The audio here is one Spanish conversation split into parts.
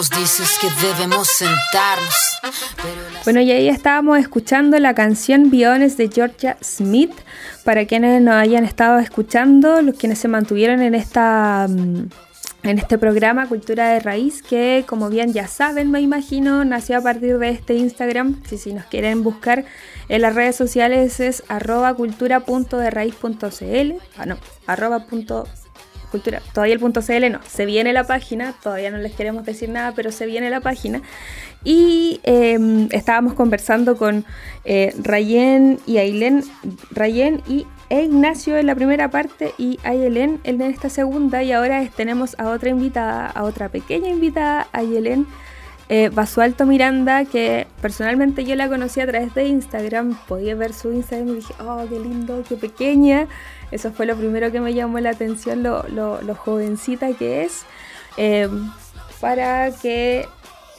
nos dices que debemos sentarnos. Bueno, y ahí estábamos escuchando la canción Biones de Georgia Smith. Para quienes nos hayan estado escuchando, los quienes se mantuvieron en esta mm, en este programa Cultura de Raíz, que como bien ya saben, me imagino, nació a partir de este Instagram. Si, si nos quieren buscar en las redes sociales es arroba cultura.derraíz.cl. Ah, no, arroba punto cultura. Todavía el punto CL no, se viene la página, todavía no les queremos decir nada, pero se viene la página. Y em, estábamos conversando con eh, Rayen y Ailén, Rayen y Ignacio en la primera parte y Ayelen en esta segunda. Y ahora tenemos a otra invitada, a otra pequeña invitada, Ayelen eh, Basualto Miranda, que personalmente yo la conocí a través de Instagram. Podía ver su Instagram y dije, oh, qué lindo, qué pequeña. Eso fue lo primero que me llamó la atención, lo, lo, jovencita que es. Eh, para que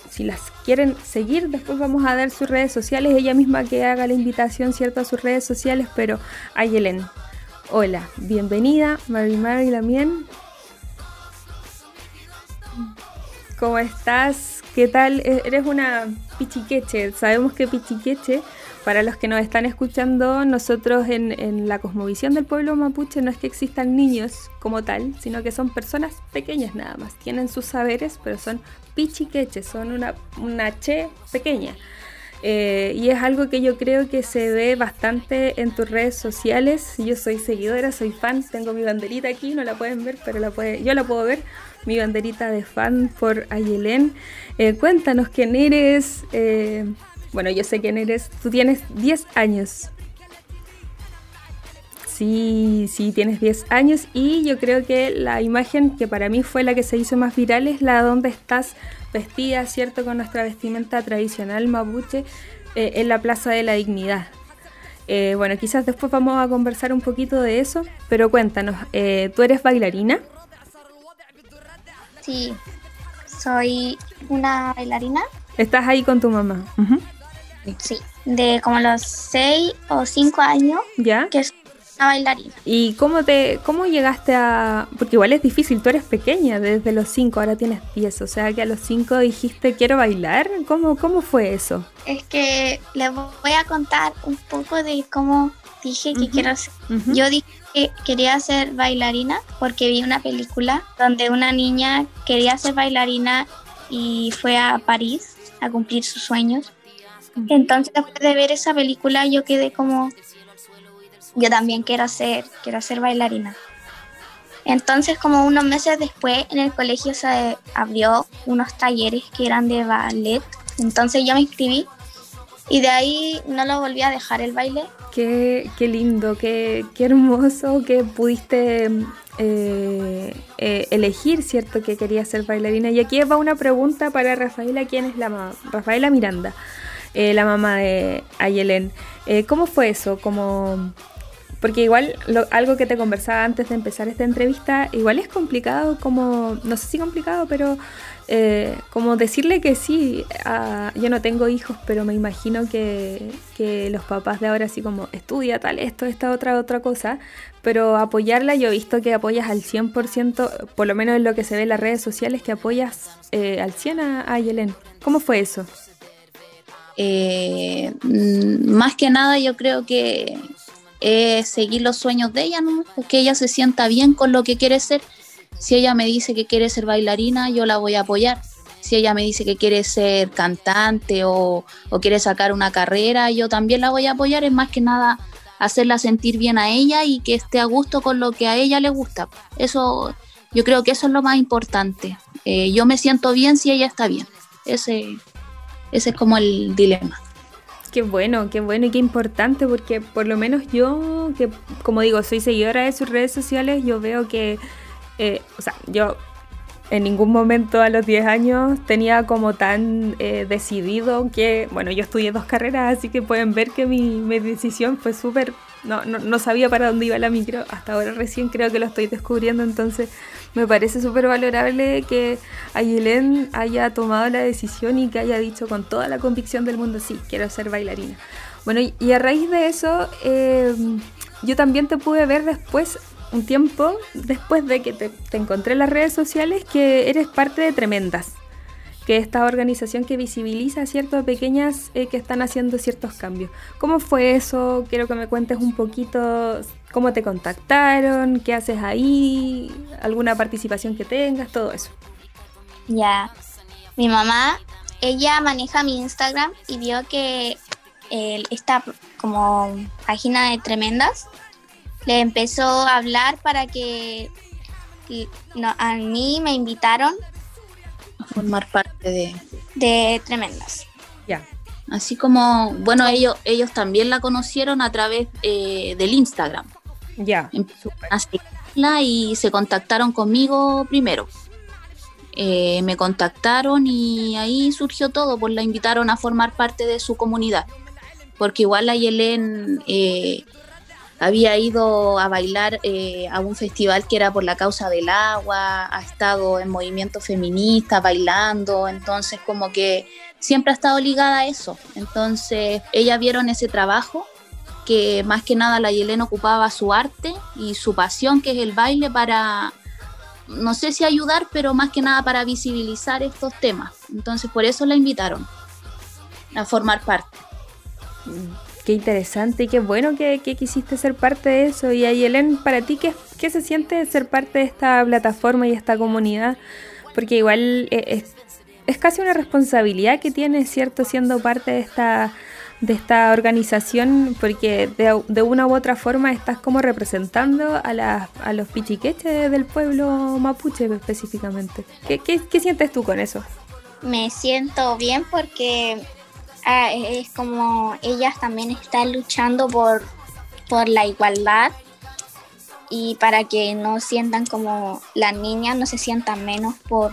si las quieren seguir, después vamos a dar sus redes sociales. Ella misma que haga la invitación, ¿cierto? A sus redes sociales, pero Ayelen. Hola, bienvenida, Mary Mary Lamien. ¿Cómo estás? ¿Qué tal? E-, eres una pichiqueche. Sabemos que pichiqueche para los que nos están escuchando, nosotros en, la cosmovisión del pueblo mapuche no es que existan niños como tal, sino que son personas pequeñas nada más. Tienen sus saberes, pero son pichiqueches, son una, una che pequeña. Eh, y es algo que yo creo que se ve bastante en tus redes sociales. Yo soy seguidora, soy fan, tengo mi banderita aquí, no la pueden ver, pero la yo la puedo ver, mi banderita de fan por Ayelén. Eh, cuéntanos quién eres, eh, bueno, yo sé quién eres. Tú tienes 10 años. Sí, sí, tienes 10 años y yo creo que la imagen que para mí fue la que se hizo más viral es la donde estás vestida, ¿cierto? Con nuestra vestimenta tradicional mapuche eh, en la Plaza de la Dignidad. Eh, bueno, quizás después vamos a conversar un poquito de eso, pero cuéntanos, eh, ¿tú eres bailarina? Sí, soy una bailarina. Estás ahí con tu mamá. Sí, de como los 6 o 5 años. ¿Ya? Que es una bailarina. ¿Y cómo, te, cómo llegaste a...? Porque igual es difícil, tú eres pequeña desde los 5, ahora tienes 10, o sea que a los 5 dijiste quiero bailar. ¿Cómo, ¿Cómo fue eso? Es que les voy a contar un poco de cómo dije que quiero ser. Yo dije que quería ser bailarina porque vi una película donde una niña quería ser bailarina y fue a París a cumplir sus sueños entonces después de ver esa película yo quedé como, yo también quiero ser, quiero ser bailarina. Entonces como unos meses después en el colegio se abrió unos talleres que eran de ballet. Entonces yo me inscribí y de ahí no lo volví a dejar el baile. Qué, qué lindo, qué, qué, hermoso que pudiste eh, eh, elegir, ¿cierto? Que quería ser bailarina. Y aquí va una pregunta para Rafaela, ¿quién es la mamá? Rafaela Miranda. Eh, la mamá de Ayelen. Eh, ¿Cómo fue eso? Como, porque igual algo que te conversaba antes de empezar esta entrevista, igual es complicado, como, no sé si complicado, pero eh, como decirle que sí, yo no tengo hijos, pero me imagino que, que, los papás de ahora así como estudia tal, esto, esta otra, otra cosa, pero apoyarla, yo he visto que apoyas al 100%, por lo menos en lo que se ve en las redes sociales, que apoyas al 100 a, a ¿Cómo fue eso? Eh, mm, más que nada yo creo que es seguir los sueños de ella, ¿no? que ella se sienta bien con lo que quiere ser. Si ella me dice que quiere ser bailarina, yo la voy a apoyar. Si ella me dice que quiere ser cantante o, quiere sacar una carrera, yo también la voy a apoyar. Es más que nada hacerla sentir bien a ella y que esté a gusto con lo que a ella le gusta. Eso, yo creo que eso es lo más importante. Eh, yo me siento bien si ella está bien. Ese, ese es como el dilema. Qué bueno, qué bueno y qué importante, porque por lo menos yo, que como digo, soy seguidora de sus redes sociales, yo veo que, eh, o sea, yo en ningún momento a los 10 años tenía como tan eh, decidido que, bueno, yo estudié dos carreras, así que pueden ver que mi, decisión fue súper, no, no, no sabía para dónde iba la micro, hasta ahora recién creo que lo estoy descubriendo, entonces me parece súper valorable que Ayelen haya tomado la decisión y que haya dicho con toda la convicción del mundo, sí, quiero ser bailarina. Bueno, y a raíz de eso, eh, yo también te pude ver después, un tiempo después de que te, encontré en las redes sociales, que eres parte de Tremendas. que esta organización que visibiliza, ¿cierto?, pequeñas eh, que están haciendo ciertos cambios. ¿Cómo fue eso? Quiero que me cuentes un poquito cómo te contactaron, qué haces ahí, alguna participación que tengas, todo eso. Ya, mi mamá, ella maneja mi Instagram y vio que esta como página de tremendas le empezó a hablar para que a mí me invitaron a formar parte de, de tremendas. Ya. Así como, bueno, ellos, ellos también la conocieron a través eh, del Instagram. Ya. Y se contactaron conmigo primero. Eh, me contactaron y ahí surgió todo, pues la invitaron a formar parte de su comunidad. Porque igual la Yelén eh, había ido a bailar eh, a un festival que era por la causa del agua, ha estado en movimiento feminista, bailando, entonces como que siempre ha estado ligada a eso. Entonces ellas vieron ese trabajo que más que nada la Yelena ocupaba su arte y su pasión, que es el baile, para, no sé si ayudar, pero más que nada para visibilizar estos temas. Entonces por eso la invitaron a formar parte. Qué interesante y qué bueno que, quisiste ser parte de eso. Y Ayelen, para ti, ¿qué, ¿qué se siente ser parte de esta plataforma y esta comunidad? Porque igual eh, es, es casi una responsabilidad que tienes, ¿cierto? Siendo parte de esta de esta organización porque de, una u otra forma estás como representando a, a los pichiqueches del pueblo mapuche específicamente. ¿Qué, qué, sientes tú con eso? Me siento bien porque ah, es como ellas también están luchando por, por la igualdad y para que no sientan como las niñas no se sientan menos por,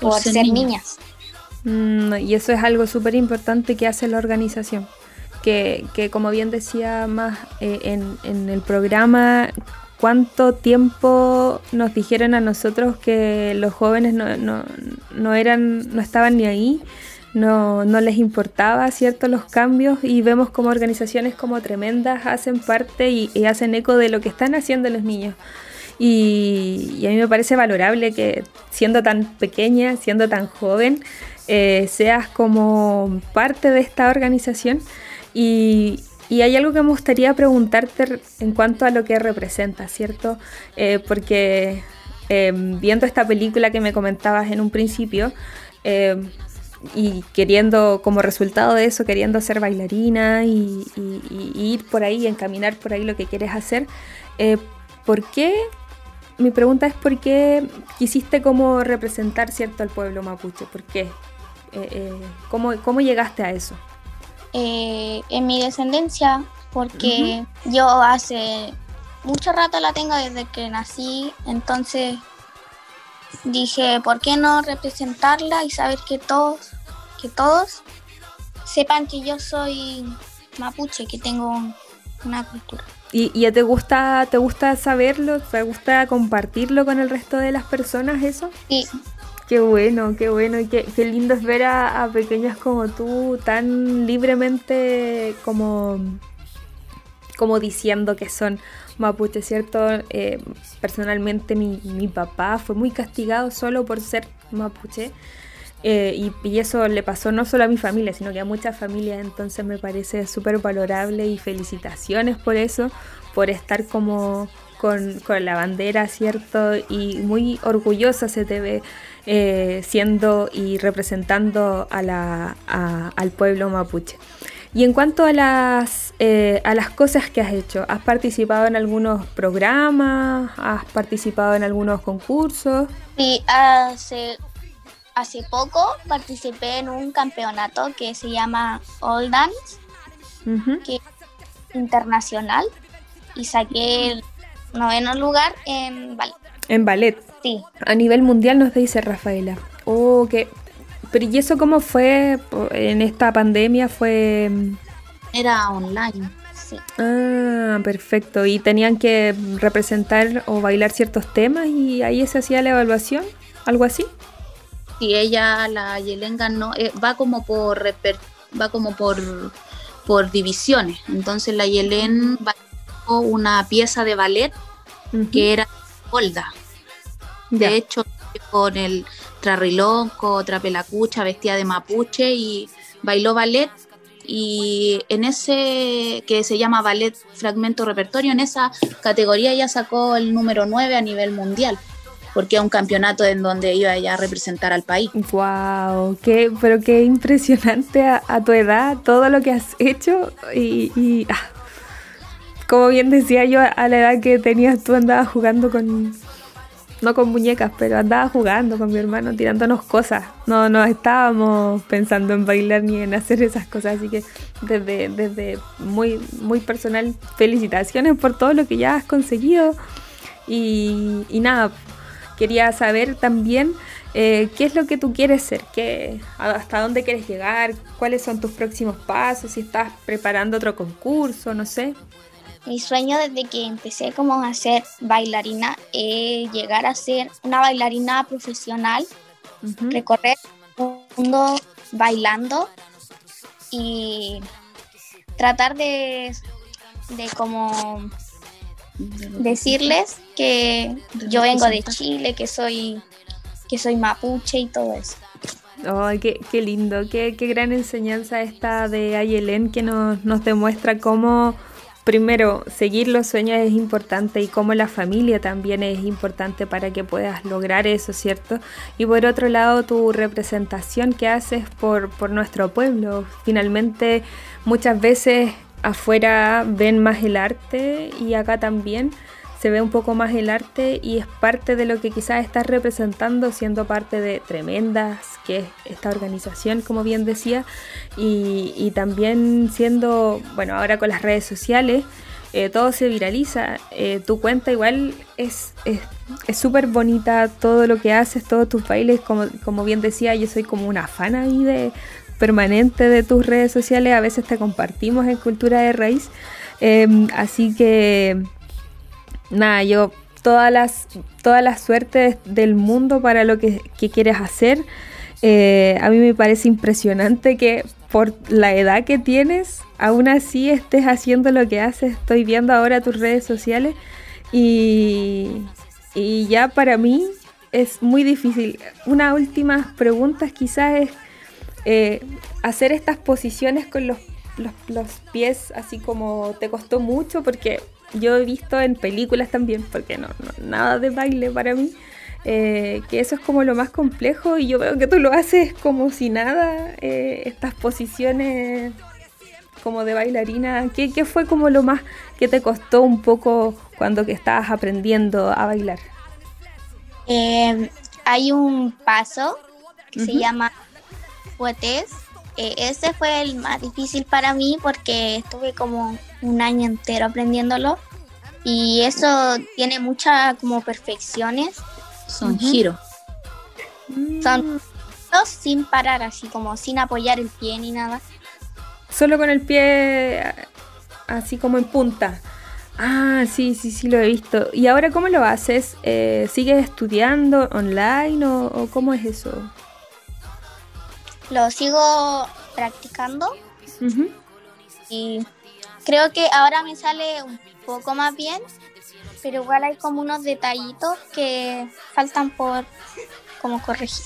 por, ser, niñas. Mm, y eso es algo súper importante que hace la organización. Que, como bien decía más eh, en, en, el programa, cuánto tiempo nos dijeron a nosotros que los jóvenes no, no, no eran, no estaban ni ahí, no, les importaba cierto los cambios y vemos como organizaciones como tremendas hacen parte y, hacen eco de lo que están haciendo los niños. Y, a mí me parece valorable que siendo tan pequeña, siendo tan joven, eh, seas como parte de esta organización. Y, hay algo que me gustaría preguntarte en cuanto a lo que representa, ¿cierto? Eh, porque em, viendo esta película que me comentabas en un principio, y queriendo, como resultado de eso, queriendo ser bailarina y, ir por ahí, encaminar por ahí lo que quieres hacer, eh, ¿por qué mi pregunta es por qué quisiste como representar cierto al pueblo mapuche, ¿por qué? Eh, eh, ¿cómo, ¿cómo, llegaste a eso? Eh, en mi descendencia, porque yo hace mucho rato la tengo desde que nací, entonces dije, ¿por qué no representarla y saber que todos, que todos sepan que yo soy mapuche, que tengo una cultura? ¿Y, ¿Y, te gusta, te gusta saberlo? ¿Te gusta compartirlo con el resto de las personas eso? Sí. Qué bueno, qué bueno y qué, lindo es ver a, pequeñas como tú tan libremente como, como diciendo que son mapuche, ¿cierto? Eh, personalmente mi, mi, papá fue muy castigado solo por ser mapuche eh, y, eso le pasó no solo a mi familia, sino que a muchas familias, entonces me parece súper valorable y felicitaciones por eso, por estar como con, con la bandera, ¿cierto? Y muy orgullosa se te ve eh, siendo y representando a la, al pueblo mapuche. Y en cuanto a las, eh, a las cosas que has hecho, ¿has participado en algunos programas? ¿Has participado en algunos concursos? Sí, hace, hace poco participé en un campeonato que se llama All Dance, que es internacional, y saqué el noveno lugar en ballet. En ballet. Sí. A nivel mundial nos dice Rafaela. Oh, que... Pero ¿y eso cómo fue en esta pandemia? Fue... Mm, Era online. Sí. Ah, perfecto. ¿Y tenían que representar o bailar ciertos temas y ahí se hacía la evaluación? ¿Algo así? Sí, ella, la Yelen ganó, eh, va como por va como por, por divisiones. Entonces la Yelen bailó una pieza de ballet que era Golda. De hecho, con el trarrilonco, trapelacucha, vestida de mapuche y bailó ballet y en ese que se llama ballet fragmento repertorio, en esa categoría ella sacó el número 9 a nivel mundial porque es un campeonato en donde iba a representar al país. ¡Wow! Qué, pero qué impresionante a, tu edad todo lo que has hecho y, ah, como bien decía yo, a la edad que tenías tú andabas jugando con, no con muñecas, pero andaba jugando con mi hermano, tirándonos cosas. No, no estábamos pensando en bailar ni en hacer esas cosas, así que desde, desde muy, muy personal, felicitaciones por todo lo que ya has conseguido. Y, y nada, quería saber también eh, qué es lo que tú quieres ser, qué, hasta dónde quieres llegar, cuáles son tus próximos pasos, si estás preparando otro concurso, no sé. Mi sueño desde que empecé como a ser bailarina es llegar a ser una bailarina profesional, recorrer el mundo bailando y tratar de, de como decirles que yo vengo de Chile, que soy, que soy mapuche y todo eso. Ay, qué, qué, lindo, qué, qué, gran enseñanza esta de Ayelen que nos, nos demuestra cómo, primero, seguir los sueños es importante y cómo la familia también es importante para que puedas lograr eso, ¿cierto? Y por otro lado, tu representación que haces por, por nuestro pueblo. Finalmente, muchas veces afuera ven más el arte y acá también se ve un poco más el arte y es parte de lo que quizás estás representando siendo parte de Tremendas, que es esta organización, como bien decía, y, también siendo, bueno, ahora con las redes sociales, eh, todo se viraliza. Eh, tu cuenta igual es súper es, bonita, todo lo que haces, todos tus bailes, como, como bien decía, yo soy como una fan ahí de, permanente de tus redes sociales, a veces te compartimos en Cultura de Raíz. Em, así que, nada, yo todas las, todas las suertes del mundo para lo que, quieres hacer. Eh, a mí me parece impresionante que por la edad que tienes, aún así estés haciendo lo que haces. Estoy viendo ahora tus redes sociales y, y ya para mí es muy difícil. Una última pregunta quizás es eh, hacer estas posiciones con los, los, pies así como te costó mucho porque yo he visto en películas también, porque no, nada de baile para mí, eh, que eso es como lo más complejo y yo veo que tú lo haces como si nada, eh, estas posiciones como de bailarina, ¿qué, ¿qué, fue como lo más que te costó un poco cuando que estabas aprendiendo a bailar? hay un paso que se llama eh, ese fue el más difícil para mí porque estuve como un año entero aprendiéndolo y eso tiene muchas como perfecciones. Son giros. Son dos sin parar, así como sin apoyar el pie ni nada. Solo con el pie así como en punta. Ah, sí, sí, sí, lo he visto. ¿Y ahora cómo lo haces? Eh, ¿Sigues estudiando online o cómo es eso? lo sigo practicando y creo que ahora me sale un poco más bien, pero igual hay como unos detallitos que faltan por como corregir.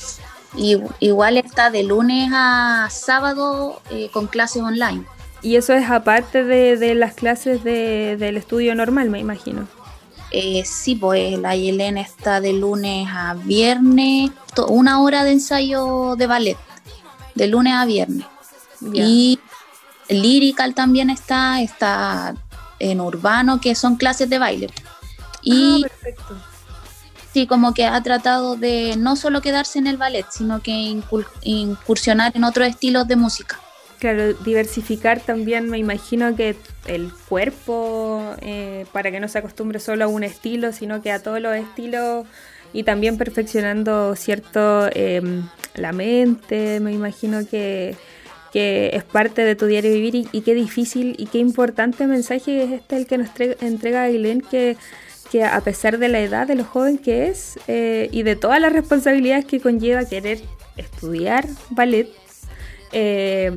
Y, igual está de lunes a sábado eh, con clases online. Y eso es aparte de, las clases del estudio normal, me imagino. Eh, sí, pues la Yelena está de lunes a viernes, una hora de ensayo de ballet de lunes a viernes. Y Lyrical también está, está en Urbano, que son clases de baile. Y ah, sí, como que ha tratado de no solo quedarse en el ballet, sino que incursionar en otros estilos de música. Claro, diversificar también, me imagino que el cuerpo, eh, para que no se acostumbre solo a un estilo, sino que a todos los estilos y también perfeccionando cierto em, la mente, me imagino que, es parte de tu diario vivir y, qué difícil y qué importante mensaje es este el que nos entrega Ailén que, que a pesar de la edad, de lo joven que es eh, y de todas las responsabilidades que conlleva querer estudiar ballet, eh,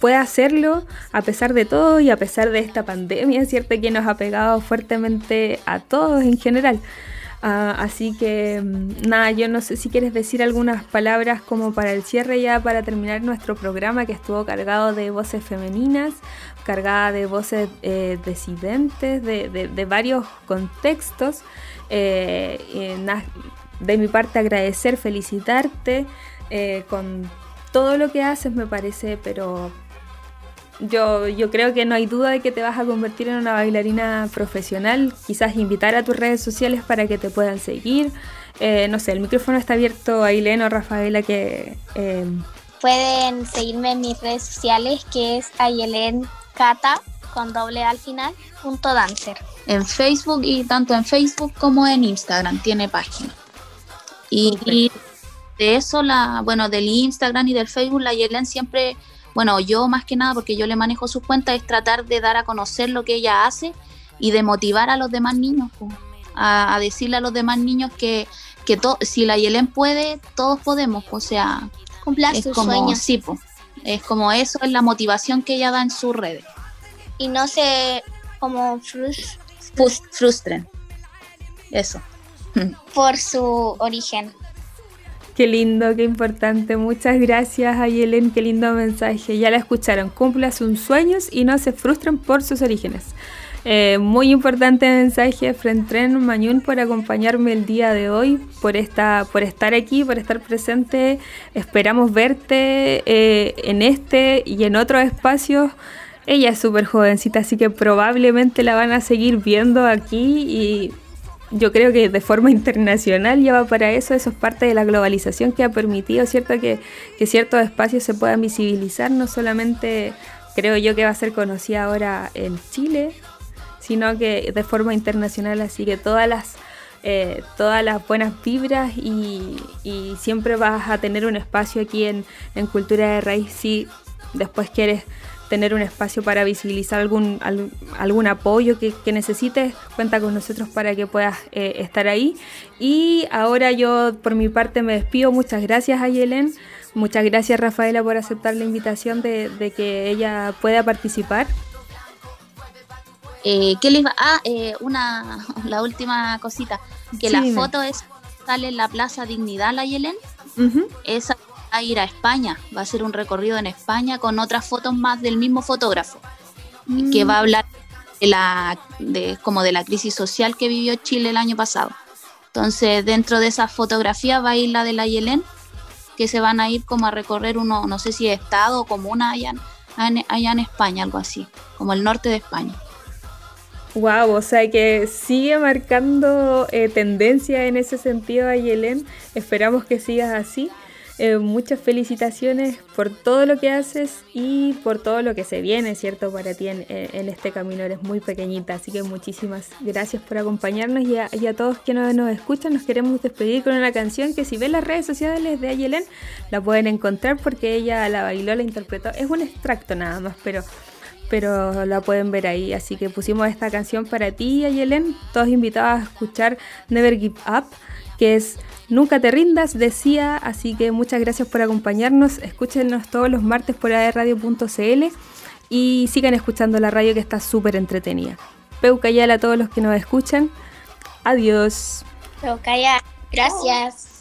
puede hacerlo a pesar de todo y a pesar de esta pandemia, ¿cierto? Que nos ha pegado fuertemente a todos en general. Ah, así que mm, nada, yo no sé si quieres decir algunas palabras como para el cierre ya, para terminar nuestro programa que estuvo cargado de voces femeninas, cargada de voces eh, disidentes, de, varios contextos. Eh, de mi parte agradecer, felicitarte eh, con todo lo que haces, me parece, pero yo, yo creo que no hay duda de que te vas a convertir en una bailarina profesional. Quizás invitar a tus redes sociales para que te puedan seguir. Eh, no sé, el micrófono está abierto a Ailén o Rafaela que... Eh, Pueden seguirme en mis redes sociales que es Ayelen Cata con doble al final, punto dancer. En Facebook y tanto en Facebook como en Instagram tiene página. Y, de eso, la, bueno, del Instagram y del Facebook, la Ayelen siempre bueno, yo más que nada, porque yo le manejo sus cuentas, es tratar de dar a conocer lo que ella hace y de motivar a los demás niños, a, decirle a los demás niños que, que si la Yelen puede, todos podemos, o sea, cumplir sus sueños. Sí, es como eso, es la motivación que ella da en sus redes. Y no se como frustren. Eso. Por su origen. Qué lindo, qué importante. Muchas gracias a Yelen, qué lindo mensaje. Ya la escucharon. Cumpla sus sueños y no se frustren por sus orígenes. Eh, muy importante mensaje, Frentren Mañún, por acompañarme el día de hoy, por, esta, por estar aquí, por estar presente. Esperamos verte eh, en este y en otros espacios. Ella es súper jovencita, así que probablemente la van a seguir viendo aquí y yo creo que de forma internacional ya va para eso, eso es parte de la globalización que ha permitido ¿cierto? Que, ciertos espacios se puedan visibilizar, no solamente creo yo que va a ser conocida ahora en Chile, sino que de forma internacional, así que todas las, eh, todas las buenas vibras y, siempre vas a tener un espacio aquí en, en Cultura de Raíz si después quieres tener un espacio para visibilizar algún, algún apoyo que, necesites, cuenta con nosotros para que puedas eh, estar ahí. Y ahora yo por mi parte me despido. Muchas gracias a Yelen. Muchas gracias Rafaela por aceptar la invitación de, que ella pueda participar. Eh, ¿Qué les va? Ah, eh, una, la última cosita, que la foto es sale en la Plaza Dignidad, la Yelen. Esa a ir a España, va a hacer un recorrido en España con otras fotos más del mismo fotógrafo, que va a hablar de la, de, como de la crisis social que vivió Chile el año pasado. Entonces, dentro de esa fotografía va a ir la de la Yelén, que se van a ir como a recorrer uno, no sé si estado o comuna allá, allá en España, algo así, como el norte de España. Wow, o sea que sigue marcando eh, tendencia en ese sentido a Yelén. Esperamos que sigas así. Eh, muchas felicitaciones por todo lo que haces y por todo lo que se viene, ¿cierto? Para ti en, este camino eres muy pequeñita, así que muchísimas gracias por acompañarnos y a, todos quienes nos escuchan nos queremos despedir con una canción que si ven las redes sociales de Ayelen la pueden encontrar porque ella la bailó, la interpretó, es un extracto nada más, pero pero la pueden ver ahí. Así que pusimos esta canción para ti, Ayelen, todos invitados a escuchar Never Give Up, que es Nunca te rindas, decía, así que muchas gracias por acompañarnos. Escúchenos todos los martes por aerradio.cl y sigan escuchando la radio que está súper entretenida. Peucayal a todos los que nos escuchan. Adiós. Peucayal, gracias.